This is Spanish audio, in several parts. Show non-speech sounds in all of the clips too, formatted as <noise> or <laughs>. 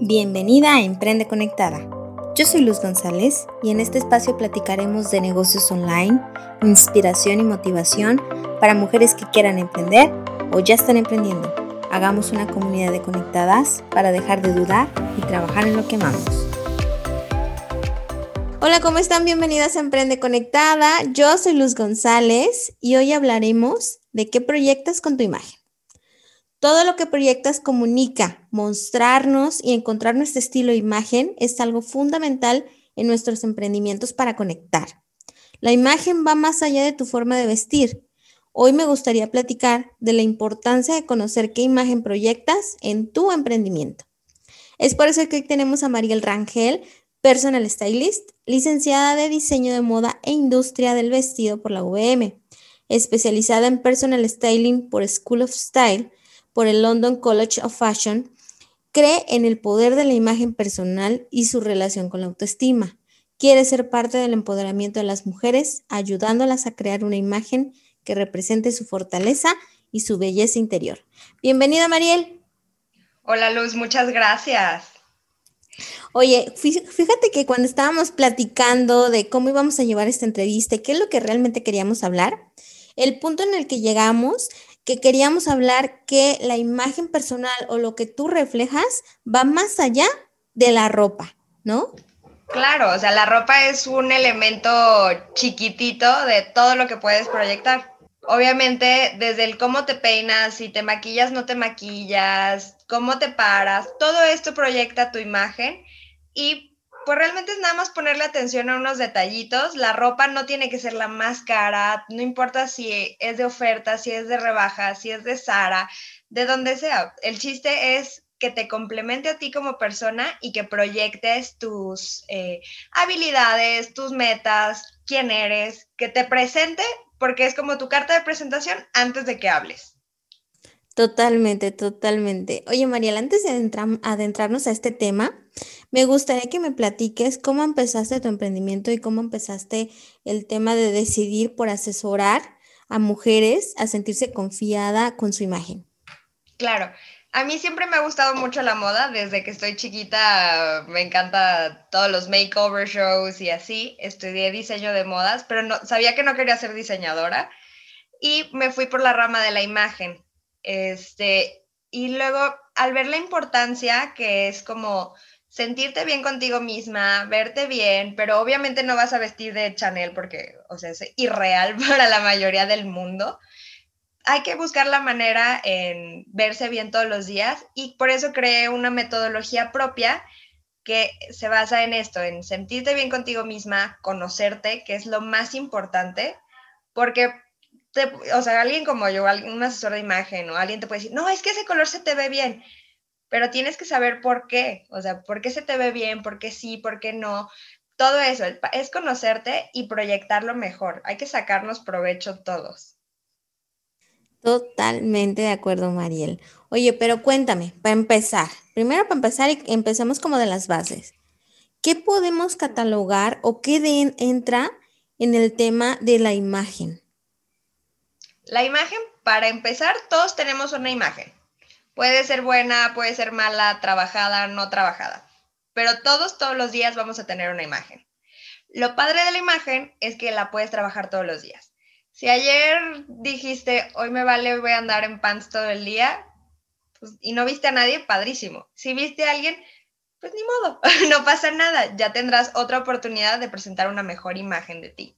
Bienvenida a Emprende Conectada. Yo soy Luz González y en este espacio platicaremos de negocios online, inspiración y motivación para mujeres que quieran emprender o ya están emprendiendo. Hagamos una comunidad de conectadas para dejar de dudar y trabajar en lo que amamos. Hola, ¿cómo están? Bienvenidas a Emprende Conectada. Yo soy Luz González y hoy hablaremos de qué proyectas con tu imagen. Todo lo que proyectas comunica, mostrarnos y encontrar nuestro estilo e imagen es algo fundamental en nuestros emprendimientos para conectar. La imagen va más allá de tu forma de vestir. Hoy me gustaría platicar de la importancia de conocer qué imagen proyectas en tu emprendimiento. Es por eso que hoy tenemos a Mariel Rangel, personal stylist, licenciada de diseño de moda e industria del vestido por la UVM, especializada en personal styling por School of Style por el London College of Fashion, cree en el poder de la imagen personal y su relación con la autoestima. Quiere ser parte del empoderamiento de las mujeres, ayudándolas a crear una imagen que represente su fortaleza y su belleza interior. Bienvenida, Mariel. Hola, Luz, muchas gracias. Oye, fíjate que cuando estábamos platicando de cómo íbamos a llevar esta entrevista y qué es lo que realmente queríamos hablar, el punto en el que llegamos que queríamos hablar que la imagen personal o lo que tú reflejas va más allá de la ropa, ¿no? Claro, o sea, la ropa es un elemento chiquitito de todo lo que puedes proyectar. Obviamente, desde el cómo te peinas, si te maquillas, no te maquillas, cómo te paras, todo esto proyecta tu imagen y pues realmente es nada más ponerle atención a unos detallitos. La ropa no tiene que ser la más cara, no importa si es de oferta, si es de rebaja, si es de Sara, de donde sea. El chiste es que te complemente a ti como persona y que proyectes tus eh, habilidades, tus metas, quién eres, que te presente, porque es como tu carta de presentación antes de que hables. Totalmente, totalmente. Oye, Mariel, antes de adentrarnos a este tema, me gustaría que me platiques cómo empezaste tu emprendimiento y cómo empezaste el tema de decidir por asesorar a mujeres a sentirse confiada con su imagen. Claro, a mí siempre me ha gustado mucho la moda, desde que estoy chiquita me encanta todos los makeover shows y así. Estudié diseño de modas, pero no sabía que no quería ser diseñadora y me fui por la rama de la imagen. Este, y luego al ver la importancia que es como sentirte bien contigo misma, verte bien, pero obviamente no vas a vestir de Chanel porque, o sea, es irreal <laughs> para la mayoría del mundo. Hay que buscar la manera en verse bien todos los días y por eso creé una metodología propia que se basa en esto, en sentirte bien contigo misma, conocerte, que es lo más importante, porque, o sea, alguien como yo, un asesor de imagen o alguien te puede decir, no, es que ese color se te ve bien, pero tienes que saber por qué, o sea, por qué se te ve bien, por qué sí, por qué no. Todo eso es conocerte y proyectarlo mejor. Hay que sacarnos provecho todos. Totalmente de acuerdo, Mariel. Oye, pero cuéntame, para empezar, primero para empezar y empezamos como de las bases. ¿Qué podemos catalogar o qué entra en el tema de la imagen? La imagen, para empezar, todos tenemos una imagen. Puede ser buena, puede ser mala, trabajada, no trabajada, pero todos, todos los días vamos a tener una imagen. Lo padre de la imagen es que la puedes trabajar todos los días. Si ayer dijiste, hoy me vale, voy a andar en pants todo el día, pues, y no viste a nadie, padrísimo. Si viste a alguien, pues ni modo, <laughs> no pasa nada, ya tendrás otra oportunidad de presentar una mejor imagen de ti.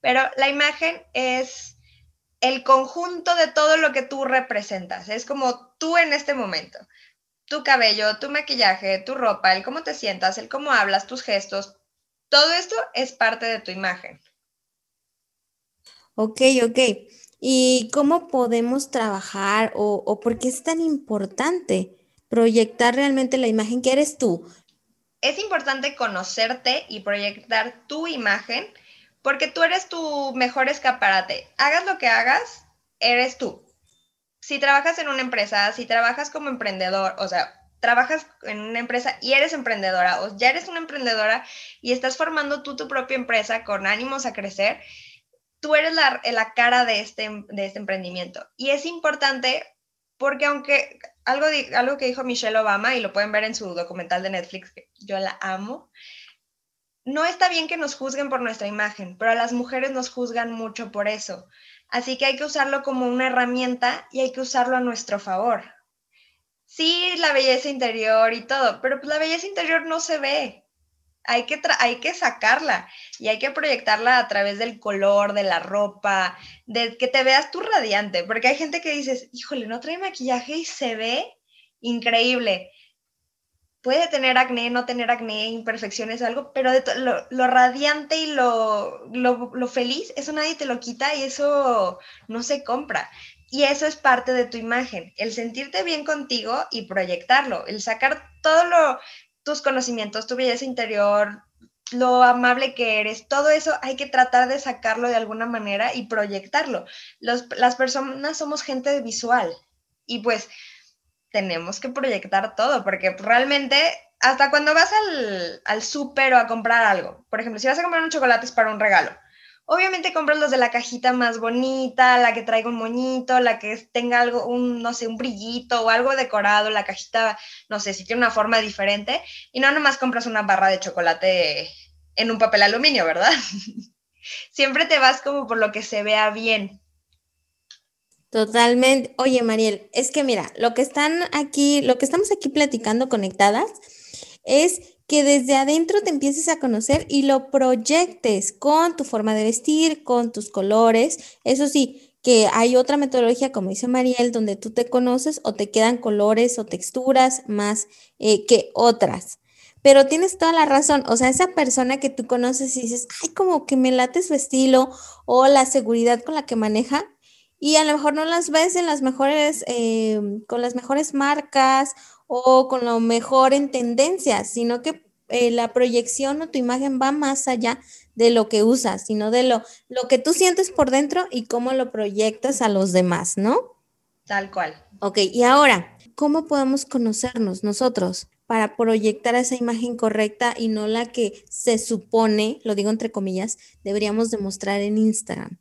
Pero la imagen es el conjunto de todo lo que tú representas. Es como tú en este momento. Tu cabello, tu maquillaje, tu ropa, el cómo te sientas, el cómo hablas, tus gestos. Todo esto es parte de tu imagen. Ok, ok. ¿Y cómo podemos trabajar o, o por qué es tan importante proyectar realmente la imagen que eres tú? Es importante conocerte y proyectar tu imagen porque tú eres tu mejor escaparate. Hagas lo que hagas, eres tú. Si trabajas en una empresa, si trabajas como emprendedor, o sea, trabajas en una empresa y eres emprendedora o ya eres una emprendedora y estás formando tú tu propia empresa con ánimos a crecer, tú eres la, la cara de este, de este emprendimiento. Y es importante porque aunque algo, algo que dijo Michelle Obama y lo pueden ver en su documental de Netflix, que yo la amo. No está bien que nos juzguen por nuestra imagen, pero a las mujeres nos juzgan mucho por eso. Así que hay que usarlo como una herramienta y hay que usarlo a nuestro favor. Sí, la belleza interior y todo, pero pues la belleza interior no se ve. Hay que, hay que sacarla y hay que proyectarla a través del color, de la ropa, de que te veas tú radiante, porque hay gente que dices, híjole, no trae maquillaje y se ve increíble puede tener acné, no tener acné, imperfecciones o algo, pero lo, radiante y lo, lo, feliz, eso nadie te lo quita y eso no se compra. Y eso es parte de tu imagen, el sentirte bien contigo y proyectarlo, el sacar todos tus conocimientos, tu belleza interior, lo amable que eres, todo eso hay que tratar de sacarlo de alguna manera y proyectarlo. las personas somos gente visual y pues tenemos que proyectar todo, porque realmente hasta cuando vas al, al súper o a comprar algo, por ejemplo, si vas a comprar un chocolate es para un regalo, obviamente compras los de la cajita más bonita, la que traiga un moñito, la que tenga algo, un, no sé, un brillito o algo decorado, la cajita, no sé, si tiene una forma diferente, y no nomás compras una barra de chocolate en un papel aluminio, ¿verdad? <laughs> Siempre te vas como por lo que se vea bien. Totalmente. Oye, Mariel, es que mira, lo que están aquí, lo que estamos aquí platicando conectadas es que desde adentro te empieces a conocer y lo proyectes con tu forma de vestir, con tus colores. Eso sí, que hay otra metodología, como dice Mariel, donde tú te conoces o te quedan colores o texturas más eh, que otras. Pero tienes toda la razón, o sea, esa persona que tú conoces y dices, ay, como que me late su estilo o la seguridad con la que maneja, y a lo mejor no las ves en las mejores, eh, con las mejores marcas o con lo mejor en tendencias, sino que eh, la proyección o tu imagen va más allá de lo que usas, sino de lo, lo que tú sientes por dentro y cómo lo proyectas a los demás, ¿no? Tal cual. Ok, y ahora, ¿cómo podemos conocernos nosotros? para proyectar esa imagen correcta y no la que se supone, lo digo entre comillas, deberíamos demostrar en Instagram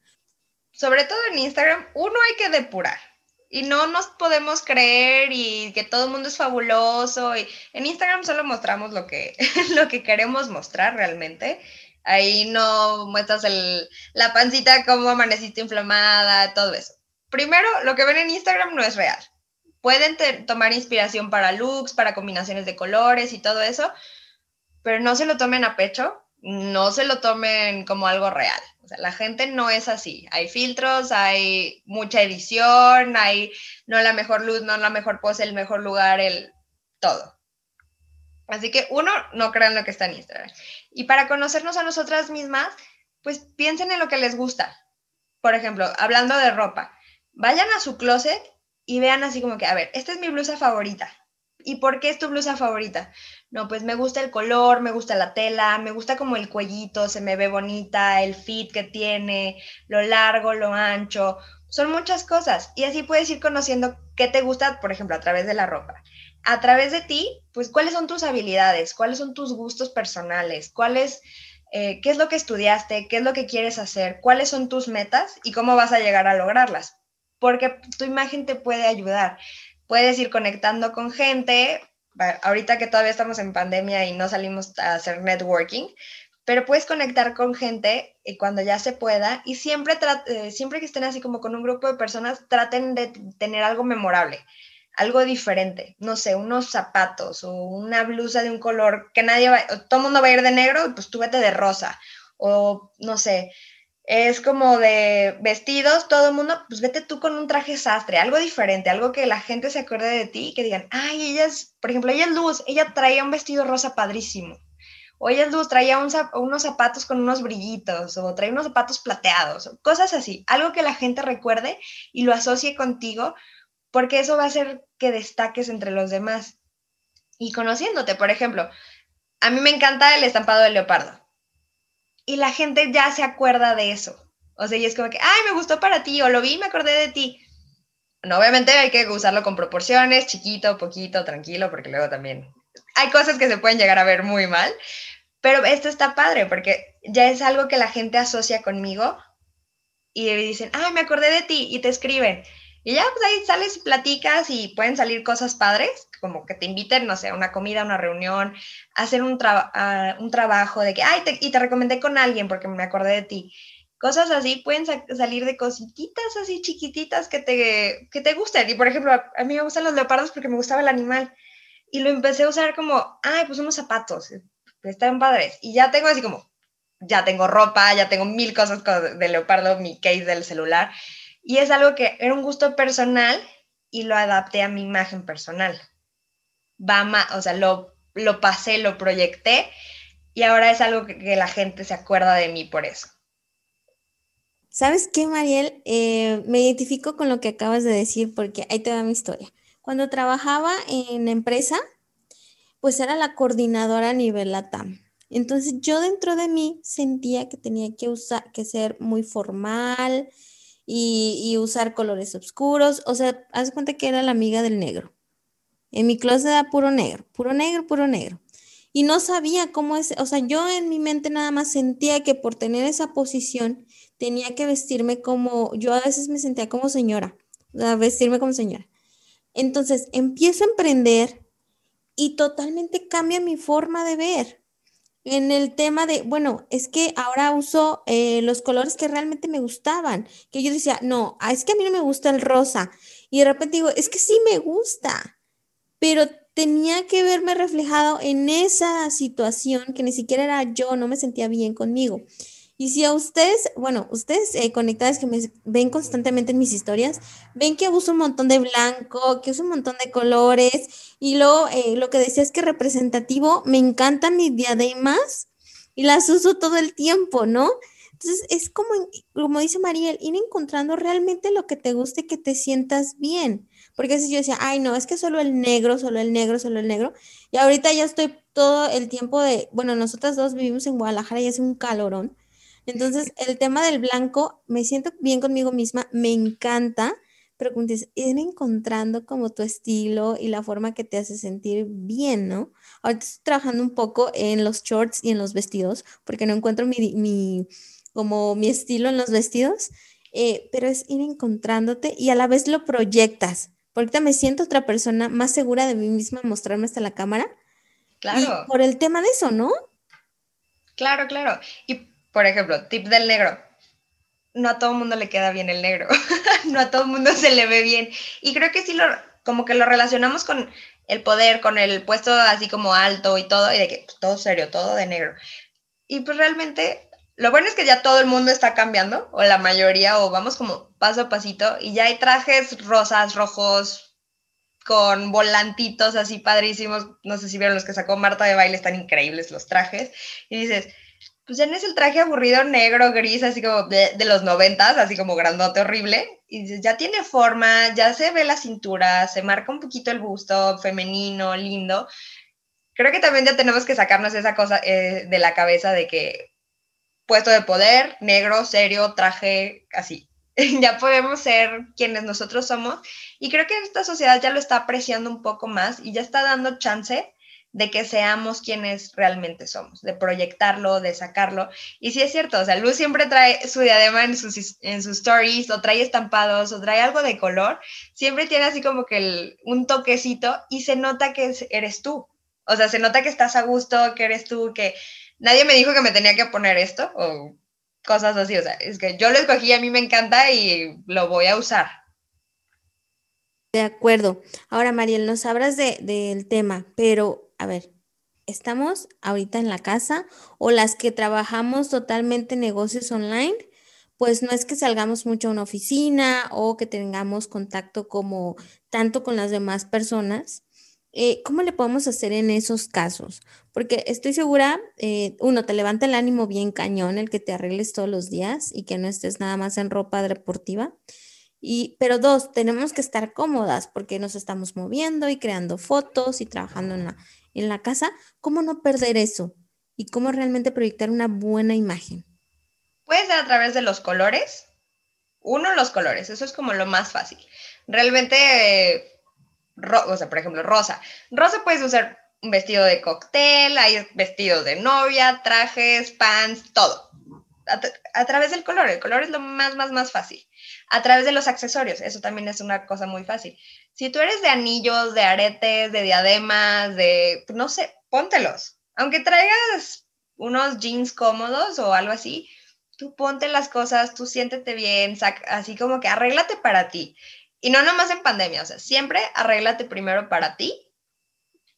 sobre todo en Instagram, uno hay que depurar. Y no nos podemos creer y que todo el mundo es fabuloso. Y en Instagram solo mostramos lo que, <laughs> lo que queremos mostrar realmente. Ahí no muestras la pancita como amaneciste inflamada, todo eso. Primero, lo que ven en Instagram no es real. Pueden tomar inspiración para looks, para combinaciones de colores y todo eso, pero no se lo tomen a pecho, no se lo tomen como algo real la gente no es así. Hay filtros, hay mucha edición, hay no la mejor luz, no la mejor pose, el mejor lugar, el todo. Así que uno, no crean lo que está en Instagram. Y para conocernos a nosotras mismas, pues piensen en lo que les gusta. Por ejemplo, hablando de ropa, vayan a su closet y vean así como que, a ver, esta es mi blusa favorita. ¿Y por qué es tu blusa favorita? No, pues me gusta el color, me gusta la tela, me gusta como el cuellito, se me ve bonita, el fit que tiene, lo largo, lo ancho, son muchas cosas. Y así puedes ir conociendo qué te gusta, por ejemplo, a través de la ropa. A través de ti, pues cuáles son tus habilidades, cuáles son tus gustos personales, cuáles, eh, qué es lo que estudiaste, qué es lo que quieres hacer, cuáles son tus metas y cómo vas a llegar a lograrlas. Porque tu imagen te puede ayudar puedes ir conectando con gente, ahorita que todavía estamos en pandemia y no salimos a hacer networking, pero puedes conectar con gente y cuando ya se pueda y siempre, eh, siempre que estén así como con un grupo de personas, traten de tener algo memorable, algo diferente, no sé, unos zapatos o una blusa de un color que nadie va, todo mundo va a ir de negro, pues tú vete de rosa o no sé, es como de vestidos, todo el mundo, pues vete tú con un traje sastre, algo diferente, algo que la gente se acuerde de ti y que digan, ay, ella es, por ejemplo, ella es Luz, ella traía un vestido rosa padrísimo. O ella es Luz, traía unos zapatos con unos brillitos, o traía unos zapatos plateados, cosas así, algo que la gente recuerde y lo asocie contigo, porque eso va a hacer que destaques entre los demás. Y conociéndote, por ejemplo, a mí me encanta el estampado de leopardo y la gente ya se acuerda de eso. O sea, y es como que, ay, me gustó para ti, o lo vi me acordé de ti. No, obviamente hay que usarlo con proporciones, chiquito, poquito, tranquilo, porque luego también hay cosas que se pueden llegar a ver muy mal, pero esto está padre porque ya es algo que la gente asocia conmigo y dicen, ay, me acordé de ti y te escriben. Y ya, pues ahí sales y platicas y pueden salir cosas padres, como que te inviten, no sé, a una comida, a una reunión, a hacer un, un trabajo de que, ay, y te recomendé con alguien porque me acordé de ti. Cosas así pueden salir de cositas así chiquititas que te, que te gusten. Y por ejemplo, a mí me gustan los leopardos porque me gustaba el animal. Y lo empecé a usar como, ay, pues unos zapatos, están padres. Y ya tengo así como, ya tengo ropa, ya tengo mil cosas de leopardo, mi case del celular. Y es algo que era un gusto personal y lo adapté a mi imagen personal. Va más, o sea, lo, lo pasé, lo proyecté y ahora es algo que, la gente se acuerda de mí por eso. ¿Sabes qué, Mariel? Eh, me identifico con lo que acabas de decir porque ahí te va mi historia. Cuando trabajaba en empresa, pues era la coordinadora a nivel LATAM. Entonces yo dentro de mí sentía que tenía que usar, que ser muy formal, y, usar colores oscuros. O sea, haz cuenta que era la amiga del negro. En mi closet era puro negro, puro negro, puro negro. Y no sabía cómo es, o sea, yo en mi mente nada más sentía que por tener esa posición tenía que vestirme como, yo a veces me sentía como señora, o sea, vestirme como señora. Entonces empiezo a emprender y totalmente cambia mi forma de ver en el tema de, bueno, es que ahora uso eh, los colores que realmente me gustaban, que yo decía, no, ah, es que a mí no me gusta el rosa. Y de repente digo, es que sí me gusta, pero tenía que verme reflejado en esa situación que ni siquiera era yo, no me sentía bien conmigo. Y si a ustedes, bueno, ustedes eh, conectadas que me ven constantemente en mis historias, ven que uso un montón de blanco, que uso un montón de colores, y luego eh, lo que decía es que representativo, me encantan mis diademas y las uso todo el tiempo, ¿no? Entonces es como, como dice Mariel, ir encontrando realmente lo que te guste, que te sientas bien. Porque si yo decía, ay, no, es que solo el negro, solo el negro, solo el negro. Y ahorita ya estoy todo el tiempo de, bueno, nosotras dos vivimos en Guadalajara y hace un calorón. Entonces, el tema del blanco, me siento bien conmigo misma, me encanta, pero como dices, ir encontrando como tu estilo y la forma que te hace sentir bien, ¿no? Ahorita estoy trabajando un poco en los shorts y en los vestidos, porque no encuentro mi, como mi estilo en los vestidos, eh, pero es ir encontrándote y a la vez lo proyectas. Porque ahorita me siento otra persona más segura de mí misma mostrarme hasta la cámara. Claro. por el tema de eso, ¿no? Claro, claro. Y por ejemplo, tip del negro. No a todo mundo le queda bien el negro, <laughs> no a todo mundo se le ve bien. Y creo que sí lo, como que lo relacionamos con el poder, con el puesto así como alto y todo, y de que pues, todo serio, todo de negro. Y pues realmente lo bueno es que ya todo el mundo está cambiando, o la mayoría, o vamos como paso a pasito, y ya hay trajes rosas, rojos, con volantitos así padrísimos. No sé si vieron los que sacó Marta de baile, están increíbles los trajes. Y dices, pues ya no es el traje aburrido negro, gris, así como de, los noventas, así como grandote, horrible. Y ya tiene forma, ya se ve la cintura, se marca un poquito el busto, femenino, lindo. Creo que también ya tenemos que sacarnos esa cosa eh, de la cabeza de que puesto de poder, negro, serio, traje, así. <laughs> ya podemos ser quienes nosotros somos. Y creo que esta sociedad ya lo está apreciando un poco más y ya está dando chance de que seamos quienes realmente somos, de proyectarlo, de sacarlo. Y sí es cierto, o sea, Luz siempre trae su diadema en sus, en sus stories, o trae estampados, o trae algo de color, siempre tiene así como que un toquecito y se nota que eres tú. O sea, se nota que estás a gusto, que eres tú, que nadie me dijo que me tenía que poner esto, o cosas así, o sea, es que yo lo escogí, a mí me encanta y lo voy a usar. De acuerdo. Ahora, Mariel, nos hablas del tema, pero a ver, estamos ahorita en la casa o las que trabajamos totalmente negocios online, pues no es que salgamos mucho a una oficina o que tengamos contacto como tanto con las demás personas. Eh, ¿Cómo le podemos hacer en esos casos? Porque estoy segura, eh, uno, te levanta el ánimo bien cañón el que te arregles todos los días y que no estés nada más en ropa deportiva. Y, pero dos, tenemos que estar cómodas porque nos estamos moviendo y creando fotos y trabajando en la, en la casa, ¿cómo no perder eso? Y cómo realmente proyectar una buena imagen. Puede ser a través de los colores. Uno, los colores, eso es como lo más fácil. Realmente, o sea, por ejemplo, rosa. Rosa puedes usar un vestido de cóctel, hay vestidos de novia, trajes, pants, todo. A, través del color. El color es lo más, más, más fácil. A través de los accesorios, eso también es una cosa muy fácil. Si tú eres de anillos, de aretes, de diademas, de, no sé, póntelos. Aunque traigas unos jeans cómodos o algo así, tú ponte las cosas, tú siéntete bien, así como que arréglate para ti. Y no nomás en pandemia, o sea, siempre arréglate primero para ti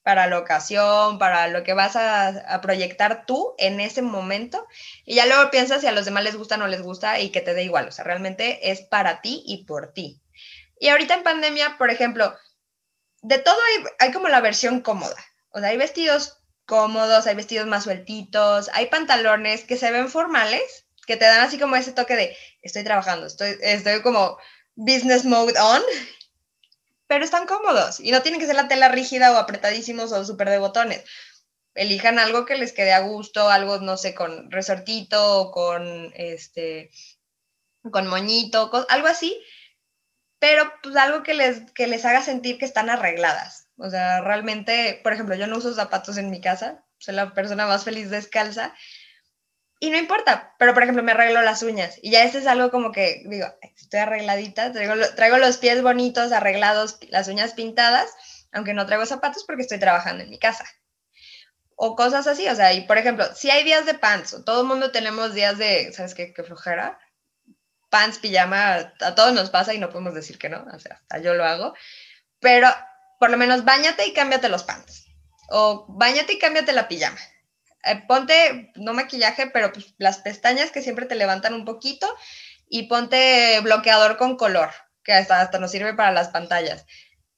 para la ocasión, para lo que vas a, proyectar tú en ese momento. Y ya luego piensas si a los demás les gusta o no les gusta y que te dé igual. O sea, realmente es para ti y por ti. Y ahorita en pandemia, por ejemplo, de todo hay, hay como la versión cómoda. O sea, hay vestidos cómodos, hay vestidos más sueltitos, hay pantalones que se ven formales, que te dan así como ese toque de estoy trabajando, estoy, estoy como business mode on pero están cómodos y no tienen que ser la tela rígida o apretadísimos o súper de botones. Elijan algo que les quede a gusto, algo, no sé, con resortito o con, este, con moñito, algo así, pero pues algo que les, que les haga sentir que están arregladas. O sea, realmente, por ejemplo, yo no uso zapatos en mi casa, soy la persona más feliz descalza y no importa, pero por ejemplo me arreglo las uñas y ya este es algo como que digo, estoy arregladita, traigo, traigo los pies bonitos, arreglados, las uñas pintadas, aunque no traigo zapatos porque estoy trabajando en mi casa. O cosas así, o sea, y por ejemplo, si hay días de pants, todo el mundo tenemos días de, ¿sabes qué? Qué flojera. Pants, pijama, a todos nos pasa y no podemos decir que no, o sea, hasta yo lo hago, pero por lo menos bañate y cámbiate los pants. O bañate y cámbiate la pijama eh, ponte, no maquillaje, pero pues, las pestañas que siempre te levantan un poquito y ponte bloqueador con color, que hasta, hasta nos sirve para las pantallas.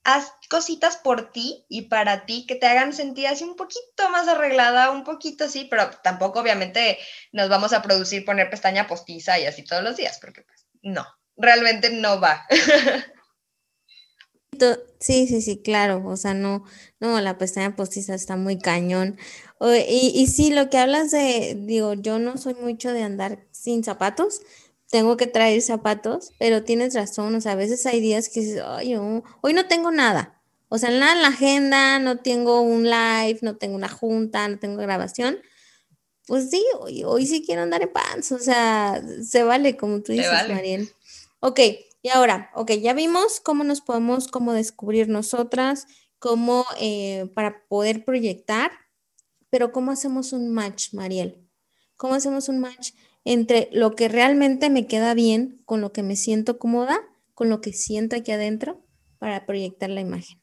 Haz cositas por ti y para ti que te hagan sentir así un poquito más arreglada, un poquito así, pero tampoco obviamente nos vamos a producir poner pestaña postiza y así todos los días, porque pues no, realmente no va. <laughs> Sí, sí, sí, claro, o sea, no, no, la pestaña postiza está muy cañón. Y, y sí, lo que hablas de, digo, yo no soy mucho de andar sin zapatos, tengo que traer zapatos, pero tienes razón, o sea, a veces hay días que dices, Ay, hoy no tengo nada, o sea, nada en la agenda, no tengo un live, no tengo una junta, no tengo grabación. Pues sí, hoy, hoy sí quiero andar en pants, o sea, se vale, como tú dices, Mariel. Ok, y ahora, ok, ya vimos cómo nos podemos como descubrir nosotras, cómo eh, para poder proyectar, pero ¿cómo hacemos un match, Mariel? ¿Cómo hacemos un match entre lo que realmente me queda bien, con lo que me siento cómoda, con lo que siento aquí adentro para proyectar la imagen?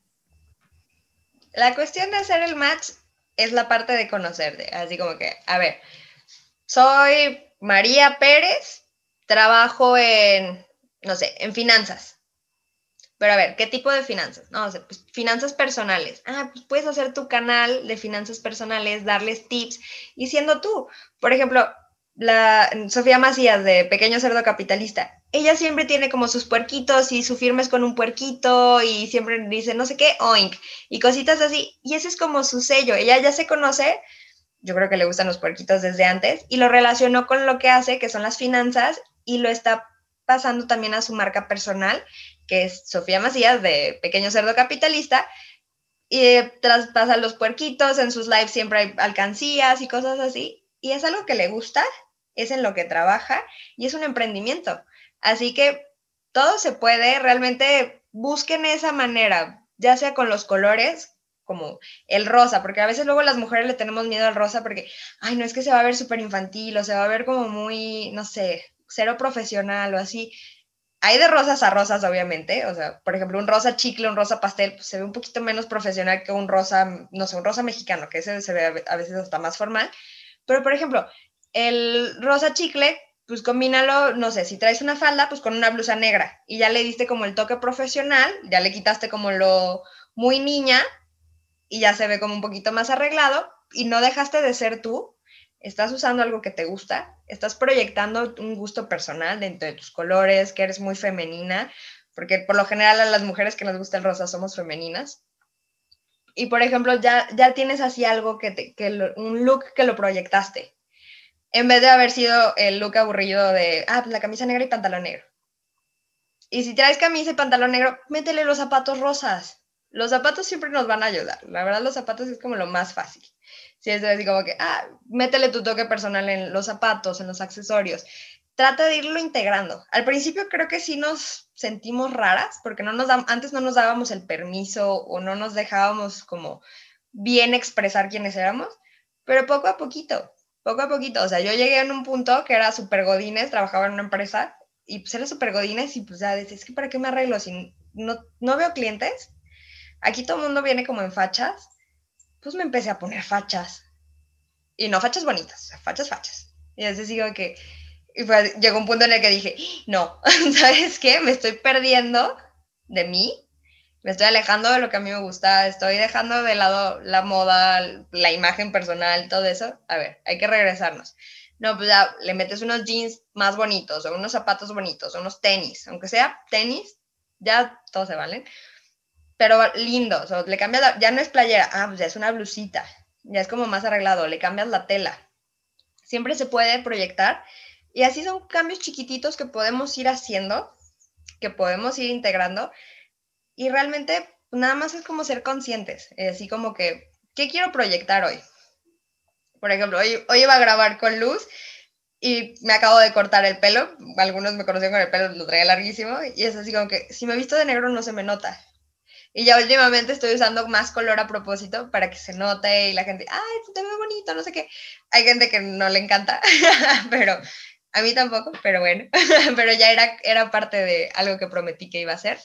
La cuestión de hacer el match es la parte de conocerte, así como que, a ver, soy María Pérez, trabajo en no sé, en finanzas. Pero a ver, ¿qué tipo de finanzas? No, o pues finanzas personales. Ah, pues puedes hacer tu canal de finanzas personales, darles tips y siendo tú. Por ejemplo, la Sofía Macías de Pequeño Cerdo Capitalista. Ella siempre tiene como sus puerquitos y su firma es con un puerquito y siempre dice no sé qué, oink, y cositas así. Y ese es como su sello. Ella ya se conoce, yo creo que le gustan los puerquitos desde antes, y lo relacionó con lo que hace, que son las finanzas, y lo está pasando también a su marca personal, que es Sofía Macías de Pequeño Cerdo Capitalista, y traspasa los puerquitos, en sus lives siempre hay alcancías y cosas así, y es algo que le gusta, es en lo que trabaja y es un emprendimiento. Así que todo se puede, realmente busquen esa manera, ya sea con los colores, como el rosa, porque a veces luego las mujeres le tenemos miedo al rosa porque, ay, no es que se va a ver súper infantil o se va a ver como muy, no sé, cero profesional o así. Hay de rosas a rosas, obviamente. O sea, por ejemplo, un rosa chicle, un rosa pastel, pues, se ve un poquito menos profesional que un rosa, no sé, un rosa mexicano, que ese se ve a veces hasta más formal. Pero, por ejemplo, el rosa chicle, pues combínalo, no sé, si traes una falda, pues con una blusa negra y ya le diste como el toque profesional, ya le quitaste como lo muy niña y ya se ve como un poquito más arreglado y no dejaste de ser tú, estás usando algo que te gusta, estás proyectando un gusto personal dentro de tus colores, que eres muy femenina, porque por lo general a las mujeres que nos gusta el rosa somos femeninas. Y por ejemplo, ya, ya tienes así algo que, que un look que lo proyectaste, en vez de haber sido el look aburrido de, ah, pues la camisa negra y pantalón negro. Y si traes camisa y pantalón negro, métele los zapatos rosas. Los zapatos siempre nos van a ayudar. La verdad, los zapatos es como lo más fácil. Sí, es así como que, ah, métele tu toque personal en los zapatos, en los accesorios. Trata de irlo integrando. Al principio creo que sí nos sentimos raras porque no nos antes no nos dábamos el permiso o no nos dejábamos como bien expresar quiénes éramos, pero poco a poquito, poco a poquito. O sea, yo llegué en un punto que era super godines, trabajaba en una empresa y pues era super godines y pues ya decía, es que ¿para qué me arreglo si no, no veo clientes? Aquí todo el mundo viene como en fachas, pues me empecé a poner fachas. Y no fachas bonitas, fachas, fachas. Y así sigo que, y llegó un punto en el que dije, no, <laughs> ¿sabes qué? Me estoy perdiendo de mí, me estoy alejando de lo que a mí me gusta, estoy dejando de lado la moda, la imagen personal, todo eso. A ver, hay que regresarnos. No, pues ya le metes unos jeans más bonitos, o unos zapatos bonitos, o unos tenis, aunque sea tenis, ya todos se valen, pero lindos, o le cambias, ya no es playera, ah, pues ya es una blusita, ya es como más arreglado, le cambias la tela. Siempre se puede proyectar y así son cambios chiquititos que podemos ir haciendo, que podemos ir integrando y realmente nada más es como ser conscientes, así como que, ¿qué quiero proyectar hoy? Por ejemplo, hoy, hoy iba a grabar con luz y me acabo de cortar el pelo, algunos me conocían con el pelo, lo traía larguísimo y es así como que si me visto de negro no se me nota. Y ya últimamente estoy usando más color a propósito para que se note y la gente, ay, te ve bonito, no sé qué. Hay gente que no le encanta, <laughs> pero a mí tampoco, pero bueno, <laughs> pero ya era, era parte de algo que prometí que iba a hacer.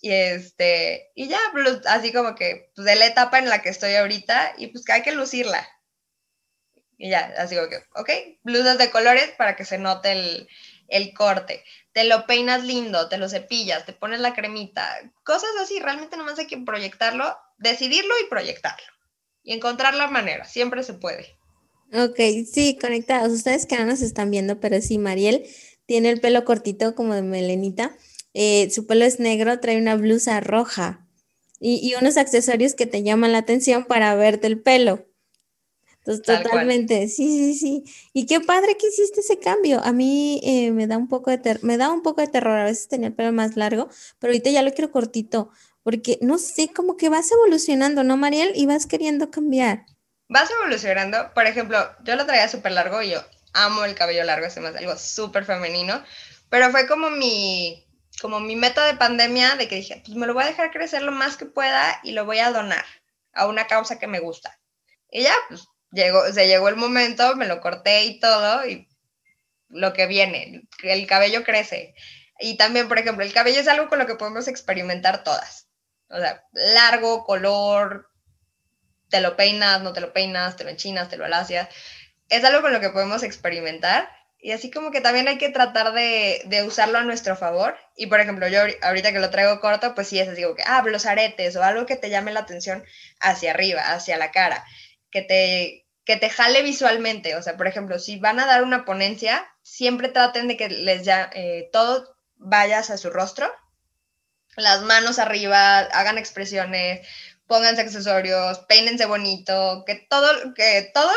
Y, este, y ya, pues, así como que, pues de la etapa en la que estoy ahorita, y pues que hay que lucirla. Y ya, así como que, ok, blusas de colores para que se note el, el corte. Te lo peinas lindo, te lo cepillas, te pones la cremita, cosas así, realmente nomás hay que proyectarlo, decidirlo y proyectarlo. Y encontrar la manera, siempre se puede. Ok, sí, conectados. Ustedes que no nos están viendo, pero sí, Mariel tiene el pelo cortito como de melenita. Eh, su pelo es negro, trae una blusa roja y, y, unos accesorios que te llaman la atención para verte el pelo. Entonces, totalmente, sí, sí, sí. Y qué padre que hiciste ese cambio. A mí eh, me da un poco de me da un poco de terror. A veces tenía el pelo más largo, pero ahorita ya lo quiero cortito, porque no sé, como que vas evolucionando, ¿no, Mariel? Y vas queriendo cambiar vas evolucionando. Por ejemplo, yo lo traía súper largo y yo amo el cabello largo, es más algo súper femenino, pero fue como mi, como mi meta de pandemia de que dije, pues me lo voy a dejar crecer lo más que pueda y lo voy a donar a una causa que me gusta. Y ya, pues llegó, se llegó el momento, me lo corté y todo, y lo que viene, el cabello crece. Y también, por ejemplo, el cabello es algo con lo que podemos experimentar todas. O sea, largo, color, te lo peinas, no te lo peinas, te lo enchinas, te lo alacias. Es algo con lo que podemos experimentar y así como que también hay que tratar de, de, usarlo a nuestro favor. Y por ejemplo, yo ahorita que lo traigo corto, pues sí es así como que, ah, los aretes o algo que te llame la atención hacia arriba, hacia la cara, que te, que te jale visualmente. O sea, por ejemplo, si van a dar una ponencia, siempre traten de que les ya eh, todo vaya a su rostro, las manos arriba, hagan expresiones, pónganse accesorios, peínense bonito, que todo, que todo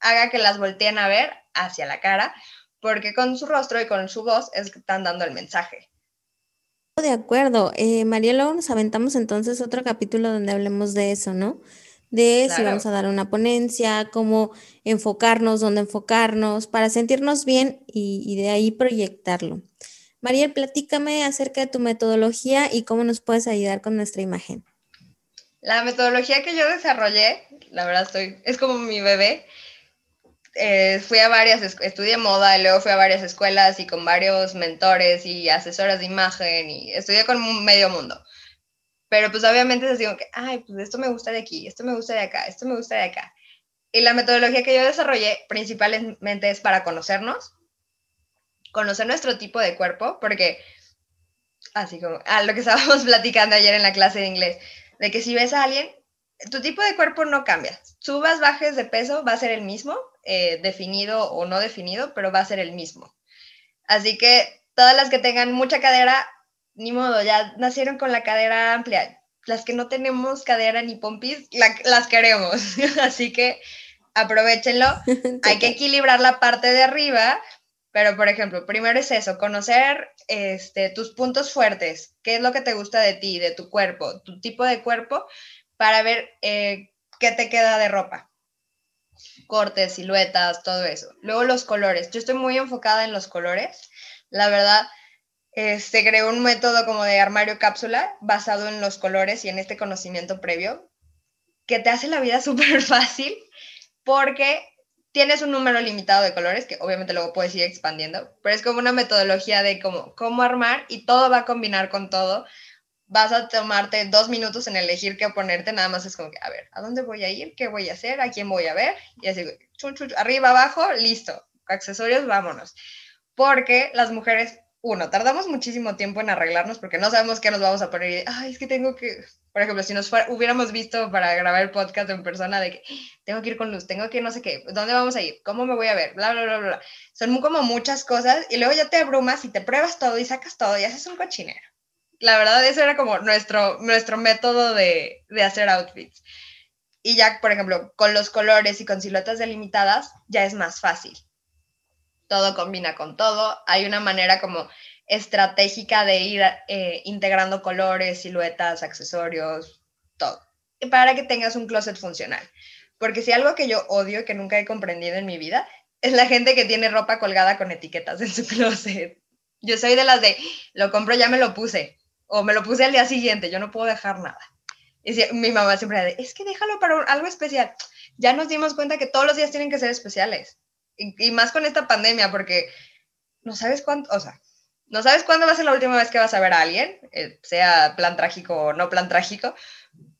haga que las volteen a ver hacia la cara, porque con su rostro y con su voz es que están dando el mensaje. De acuerdo. Eh, María, luego nos aventamos entonces otro capítulo donde hablemos de eso, ¿no? De si vamos a dar una ponencia, cómo enfocarnos, dónde enfocarnos, para sentirnos bien y, y de ahí proyectarlo. María, platícame acerca de tu metodología y cómo nos puedes ayudar con nuestra imagen. La metodología que yo desarrollé, la verdad estoy, es como mi bebé. Eh, fui a varias, estudié moda y luego fui a varias escuelas y con varios mentores y asesoras de imagen y estudié con medio mundo. Pero pues obviamente les digo que, ay, pues esto me gusta de aquí, esto me gusta de acá, esto me gusta de acá. Y la metodología que yo desarrollé principalmente es para conocernos, conocer nuestro tipo de cuerpo, porque así como a lo que estábamos <laughs> platicando ayer en la clase de inglés, de que si ves a alguien, tu tipo de cuerpo no cambia. Subas, bajes de peso, va a ser el mismo, eh, definido o no definido, pero va a ser el mismo. Así que todas las que tengan mucha cadera, ni modo, ya nacieron con la cadera amplia. Las que no tenemos cadera ni pompis, las queremos. <laughs> Así que aprovechenlo. <laughs> Hay que equilibrar la parte de arriba pero, por ejemplo, primero es eso, conocer este, tus puntos fuertes, qué es lo que te gusta de ti, de tu cuerpo, tu tipo de cuerpo, para ver eh, qué te queda de ropa. cortes, siluetas, todo eso. Luego los colores. Yo estoy muy enfocada en los colores. La verdad, se este, creó un método como de armario cápsula basado en los colores y en este conocimiento previo que te hace la vida <laughs> súper fácil porque tienes un número limitado de colores que obviamente luego puedes ir expandiendo, pero es como una metodología de cómo, cómo armar y todo va a combinar con todo. Vas a tomarte dos minutos en elegir qué ponerte, nada más es como que, a ver, ¿a dónde voy a ir? ¿Qué voy a hacer? ¿A quién voy a ver? Y así, chun, chun, arriba, abajo, listo. Accesorios, vámonos. Porque las mujeres uno, tardamos muchísimo tiempo en arreglarnos porque no sabemos qué nos vamos a poner. Ay, es que tengo que, por ejemplo, si nos hubiéramos visto para grabar el podcast en persona de que tengo que ir con luz, tengo que no sé qué, ¿dónde vamos a ir? ¿Cómo me voy a ver? Bla, bla, bla, bla. Son como muchas cosas y luego ya te abrumas y te pruebas todo y sacas todo y haces un cochinero. La verdad, eso era como nuestro, nuestro método de, de hacer outfits. Y ya, por ejemplo, con los colores y con siluetas delimitadas, ya es más fácil todo combina con todo. Hay una manera como estratégica de ir eh, integrando colores, siluetas, accesorios, todo. Para que tengas un closet funcional. Porque si algo que yo odio y que nunca he comprendido en mi vida es la gente que tiene ropa colgada con etiquetas en su <laughs> closet. Yo soy de las de, lo compro, ya me lo puse. O me lo puse al día siguiente, yo no puedo dejar nada. Y mi mamá siempre dice, es que déjalo para algo especial. Ya nos dimos cuenta que todos los días tienen que ser especiales y, más con esta pandemia, porque no sabes cuánto, o sea, no sabes cuándo va a ser la última vez que vas a ver a alguien, eh, sea plan trágico o no plan trágico,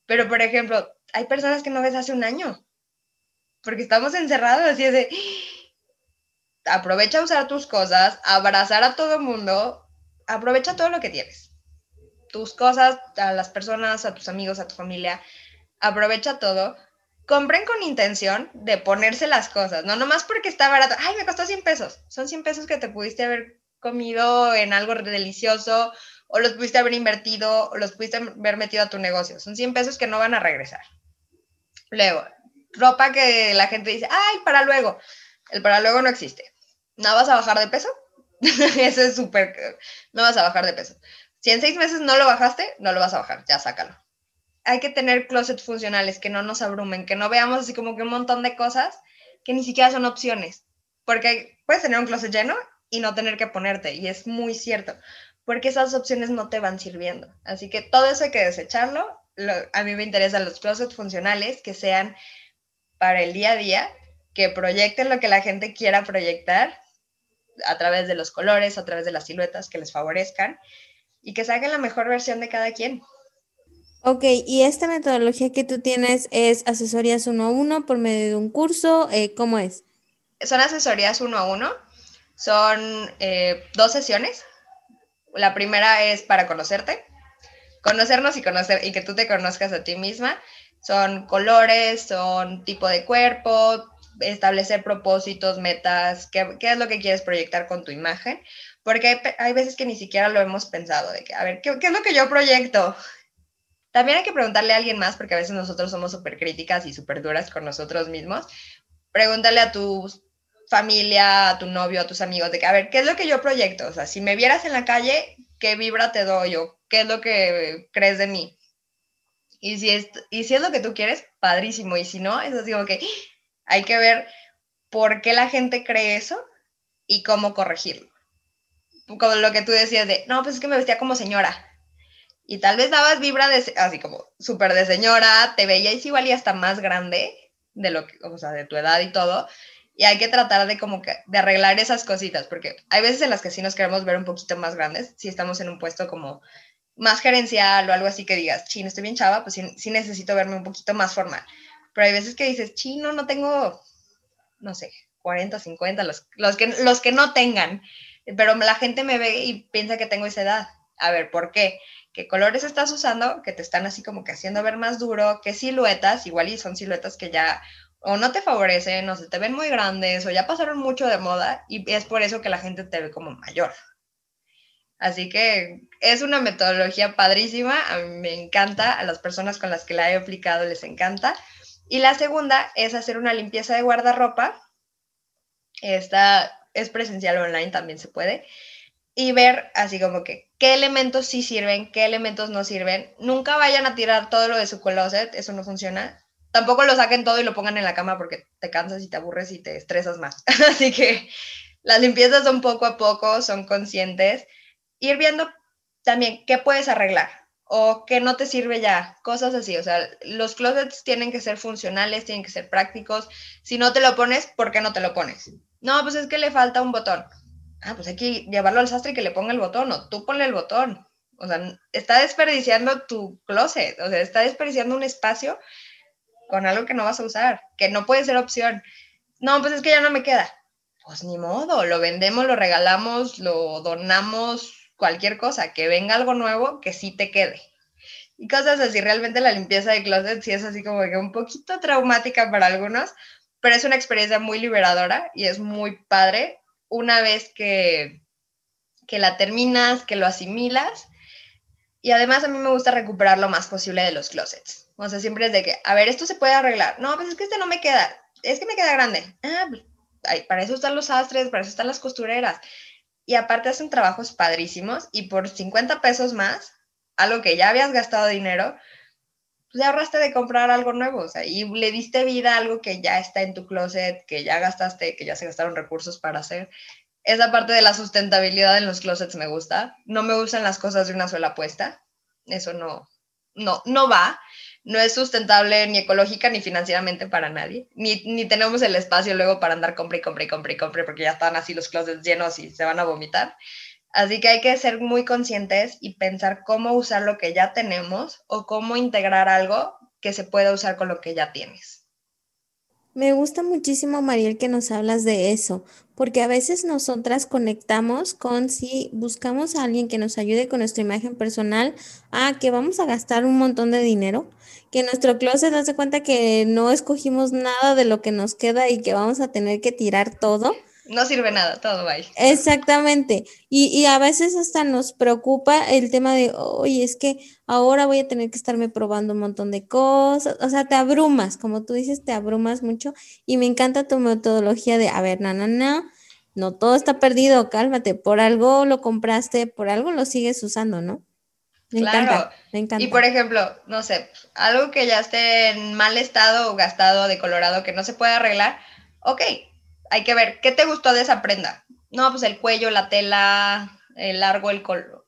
pero por ejemplo, hay personas que no ves hace un año, porque estamos encerrados, así es de, aprovecha usar tus cosas, abrazar a todo el mundo, aprovecha todo lo que tienes, tus cosas, a las personas, a tus amigos, a tu familia, aprovecha todo, compren con intención de ponerse las cosas, no nomás porque está barato, ay, me costó 100 pesos, son 100 pesos que te pudiste haber comido en algo delicioso o los pudiste haber invertido o los pudiste haber metido a tu negocio, son 100 pesos que no van a regresar. Luego, ropa que la gente dice, ay, para luego, el para luego no existe. ¿No vas a bajar de peso? <laughs> Eso es súper, no vas a bajar de peso. Si en seis meses no lo bajaste, no lo vas a bajar, ya sácalo hay que tener closets funcionales que no nos abrumen, que no veamos así como que un montón de cosas que ni siquiera son opciones, porque puedes tener un closet lleno y no tener que ponerte, y es muy cierto, porque esas opciones no te van sirviendo. Así que todo eso hay que desecharlo. a mí me interesan los closets funcionales que sean para el día a día, que proyecten lo que la gente quiera proyectar a través de los colores, a través de las siluetas que les favorezcan y que saquen la mejor versión de cada quien. Ok, y esta metodología que tú tienes es asesorías uno a uno por medio de un curso, eh, ¿cómo es? Son asesorías uno a uno, son eh, dos sesiones. La primera es para conocerte, conocernos y, conocer, y que tú te conozcas a ti misma. Son colores, son tipo de cuerpo, establecer propósitos, metas, qué, qué es lo que quieres proyectar con tu imagen, porque hay, hay, veces que ni siquiera lo hemos pensado, de que, a ver, ¿qué, ¿qué, es lo que yo proyecto? También hay que preguntarle a alguien más, porque a veces nosotros somos súper críticas y súper duras con nosotros mismos. Pregúntale a tu familia, a tu novio, a tus amigos, de que, a ver, ¿qué es lo que yo proyecto? O sea, si me vieras en la calle, ¿qué vibra te doy o qué es lo que crees de mí? Y si es, y si es lo que tú quieres, padrísimo. Y si no, es digo que <gasps> hay que ver por qué la gente cree eso y cómo corregirlo. Como lo que tú decías de, no, pues es que me vestía como señora y tal vez dabas vibra así como súper de señora, te veías igual y hasta más grande de lo que, o sea, de tu edad y todo. Y hay que tratar de como de arreglar esas cositas, porque hay veces en las que sí nos queremos ver un poquito más grandes, si estamos en un puesto como más gerencial o algo así que digas, chino, estoy bien chava, pues sí, necesito verme un poquito más formal. Pero hay veces que dices, chino, no tengo, no sé, 40, 50, los, los, que, los que no tengan, pero la gente me ve y piensa que tengo esa edad. A ver, ¿por qué? Qué colores estás usando, que te están así como que haciendo ver más duro, qué siluetas, igual y son siluetas que ya o no te favorecen, o se te ven muy grandes, o ya pasaron mucho de moda, y es por eso que la gente te ve como mayor. Así que es una metodología padrísima, a mí me encanta, a las personas con las que la he aplicado les encanta. Y la segunda es hacer una limpieza de guardarropa. Esta es presencial online, también se puede y ver así como que qué elementos sí sirven, qué elementos no sirven. Nunca vayan a tirar todo lo de su closet, eso no funciona. tampoco lo saquen todo y lo pongan en la cama porque te cansas y te aburres y te estresas más. <laughs> Así que las limpiezas son poco a poco, son conscientes. Ir viendo también qué puedes arreglar o qué no te sirve ya, cosas así. O sea, los closets tienen que ser funcionales, tienen que ser prácticos. Si no te lo pones, ¿por qué no te lo pones? No, pues es que le falta un botón. Ah, pues hay que llevarlo al sastre y que le ponga el botón, o tú ponle el botón. O sea, está desperdiciando tu closet, o sea, está desperdiciando un espacio con algo que no vas a usar, que no puede ser opción. No, pues es que ya no me queda. Pues ni modo, lo vendemos, lo regalamos, lo donamos, cualquier cosa, que venga algo nuevo que sí te quede. Y cosas así, realmente la limpieza de closet sí es así como que un poquito traumática para algunos, pero es una experiencia muy liberadora y es muy padre una vez que, que la terminas, que lo asimilas. Y además a mí me gusta recuperar lo más posible de los closets. O sea, siempre es de que, a ver, esto se puede arreglar. No, pues es que este no me queda. Es que me queda grande. Ah, para eso están los sastres, para eso están las costureras. Y aparte hacen trabajos padrísimos y por 50 pesos más, algo que ya habías gastado dinero, pues ahorraste de comprar algo nuevo, o sea, y le diste vida a algo que ya está en tu closet, que ya gastaste, que ya se gastaron recursos para hacer. Esa parte de la sustentabilidad en los closets me gusta. No me gustan las cosas de una sola puesta. Eso no, no, no va. No es sustentable ni ecológica ni financieramente para nadie. Ni, ni tenemos el espacio luego para andar compre y compre y compre y compre porque ya están así los closets llenos y se van a vomitar. Así que hay que ser muy conscientes y pensar cómo usar lo que ya tenemos o cómo integrar algo que se pueda usar con lo que ya tienes. Me gusta muchísimo, Mariel, que nos hablas de eso, porque a veces nosotras conectamos con si buscamos a alguien que nos ayude con nuestra imagen personal, a que vamos a gastar un montón de dinero, que nuestro closet hace cuenta que no escogimos nada de lo que nos queda y que vamos a tener que tirar todo no sirve nada, todo va Exactamente. Y, y, a veces hasta nos preocupa el tema de, oye, es que ahora voy a tener que estarme probando un montón de cosas. O sea, te abrumas, como tú dices, te abrumas mucho. Y me encanta tu metodología de, a ver, no, no, todo está perdido, cálmate. Por algo lo compraste, por algo lo sigues usando, ¿no? Me claro. me encanta. Y por ejemplo, no sé, algo que ya esté en mal estado o gastado, decolorado, que no se puede arreglar, ok, hay que ver, ¿qué te gustó de esa prenda? No, pues el cuello, la tela, el largo, el color.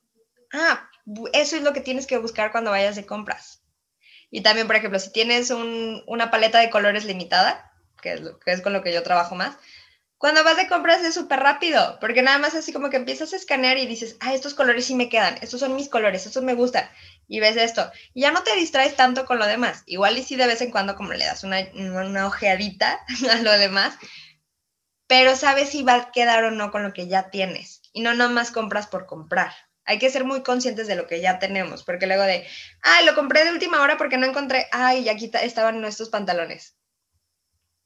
Ah, eso es lo que tienes que buscar cuando vayas de compras. Y también, por ejemplo, si tienes una paleta de colores limitada, que es, que es con lo que yo trabajo más, cuando vas de compras es súper rápido, porque nada más así como que empiezas a escanear y dices, ah, estos colores sí me quedan, estos son mis colores, estos me gustan, y ves esto, ya no te distraes tanto con lo demás. Igual y si de vez en cuando como le das una, una ojeadita <laughs> a lo demás, pero sabes si va a quedar o no con lo que ya tienes y no nomás compras por comprar. Hay que ser muy conscientes de lo que ya tenemos, porque luego de, ay, lo compré de última hora porque no encontré, ay, aquí estaban nuestros pantalones.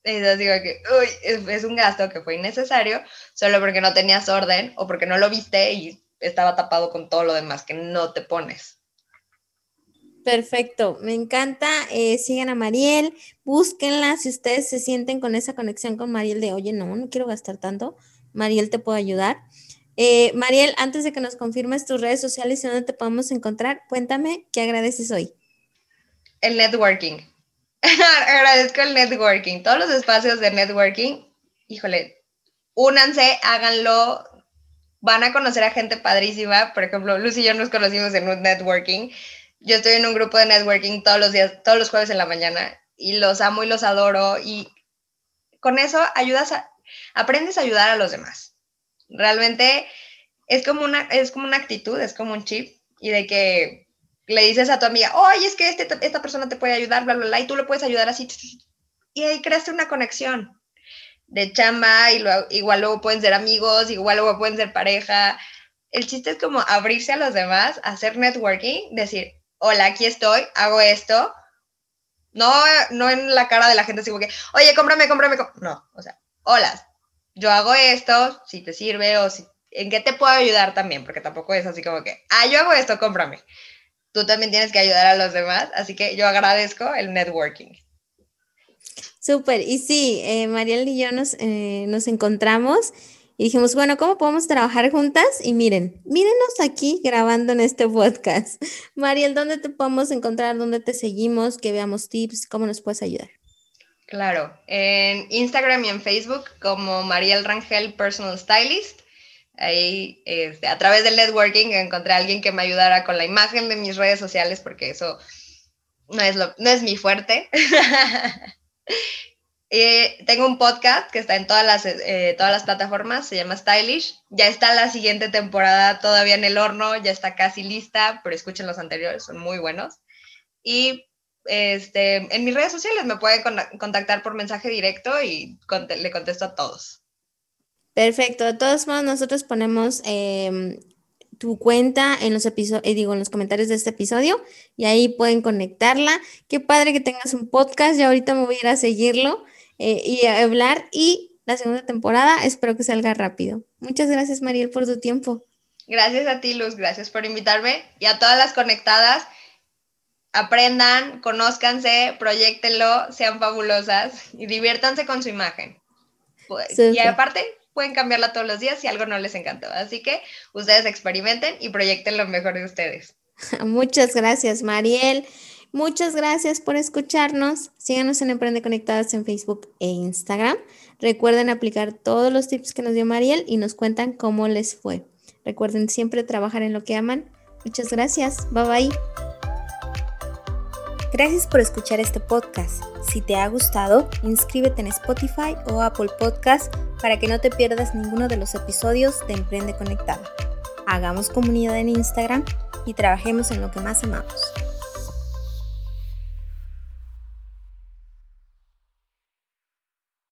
Entonces digo que, uy, es un gasto que fue innecesario solo porque no tenías orden o porque no lo viste y estaba tapado con todo lo demás que no te pones. Perfecto, me encanta. Eh, sigan a Mariel, búsquenla si ustedes se sienten con esa conexión con Mariel de, oye, no, no quiero gastar tanto. Mariel te puede ayudar. Eh, Mariel, antes de que nos confirmes tus redes sociales y dónde te podemos encontrar, cuéntame qué agradeces hoy. El networking. <laughs> Agradezco el networking. Todos los espacios de networking, híjole, únanse, háganlo. Van a conocer a gente padrísima. Por ejemplo, Lucy y yo nos conocimos en un networking yo estoy en un grupo de networking todos los días, todos los jueves en la mañana y los amo y los adoro y con eso ayudas a, aprendes a ayudar a los demás. Realmente es como una, es como una actitud, es como un chip y de que le dices a tu amiga, oye, es que este, esta persona te puede ayudar, bla, bla, bla, y tú le puedes ayudar así. Y ahí creaste una conexión de chamba y luego, igual luego pueden ser amigos, igual luego pueden ser pareja. El chiste es como abrirse a los demás, hacer networking, decir, hola, aquí estoy, hago esto. No, no en la cara de la gente así como que, oye, cómprame, cómprame. No, o sea, hola, yo hago esto, si te sirve o si, en qué te puedo ayudar también, porque tampoco es así como que, ah, yo hago esto, cómprame. Tú también tienes que ayudar a los demás, así que yo agradezco el networking. Súper, y sí, eh, y yo nos, eh, nos encontramos y dijimos, bueno, ¿cómo podemos trabajar juntas? Y miren, mírenos aquí grabando en este podcast. <laughs> Mariel, ¿dónde te podemos encontrar? ¿Dónde te seguimos? Que veamos tips, ¿cómo nos puedes ayudar? Claro, en Instagram y en Facebook como Mariel Rangel Personal Stylist. Ahí, este, a través del networking, encontré a alguien que me ayudara con la imagen de mis redes sociales, porque eso no es, lo, no es mi fuerte. <laughs> Eh, tengo un podcast que está en todas las, eh, todas las plataformas, se llama Stylish. Ya está la siguiente temporada todavía en el horno, ya está casi lista, pero escuchen los anteriores, son muy buenos. Y este, en mis redes sociales me pueden contactar por mensaje directo y le contesto a todos. Perfecto. De todos modos, nosotros ponemos em, tu cuenta en los episodios, eh, digo, en los comentarios de este episodio y ahí pueden conectarla. Qué padre que tengas un podcast. y ahorita me voy a ir a seguirlo eh, y hablar. Y la segunda temporada espero que salga rápido. Muchas gracias, Mariel, por tu tiempo. Gracias a ti, Luz. Gracias por invitarme y a todas las conectadas aprendan, conózcanse, proyectenlo, sean fabulosas y diviértanse con su imagen. Pues, y aparte, pueden cambiarla todos los días si algo no les encantó. Así que ustedes experimenten y proyecten lo mejor de ustedes. <laughs> Muchas gracias, Mariel. Muchas gracias por escucharnos. Síganos en Emprende Conectadas en Facebook e Instagram. Recuerden aplicar todos los tips que nos dio Mariel y nos cuentan cómo les fue. Recuerden siempre trabajar en lo que aman. Muchas gracias. Bye bye. Gracias por escuchar este podcast. Si te ha gustado, inscríbete en Spotify o Apple Podcast para que no te pierdas ninguno de los episodios de Emprende Conectado. Hagamos comunidad en Instagram y trabajemos en lo que más amamos.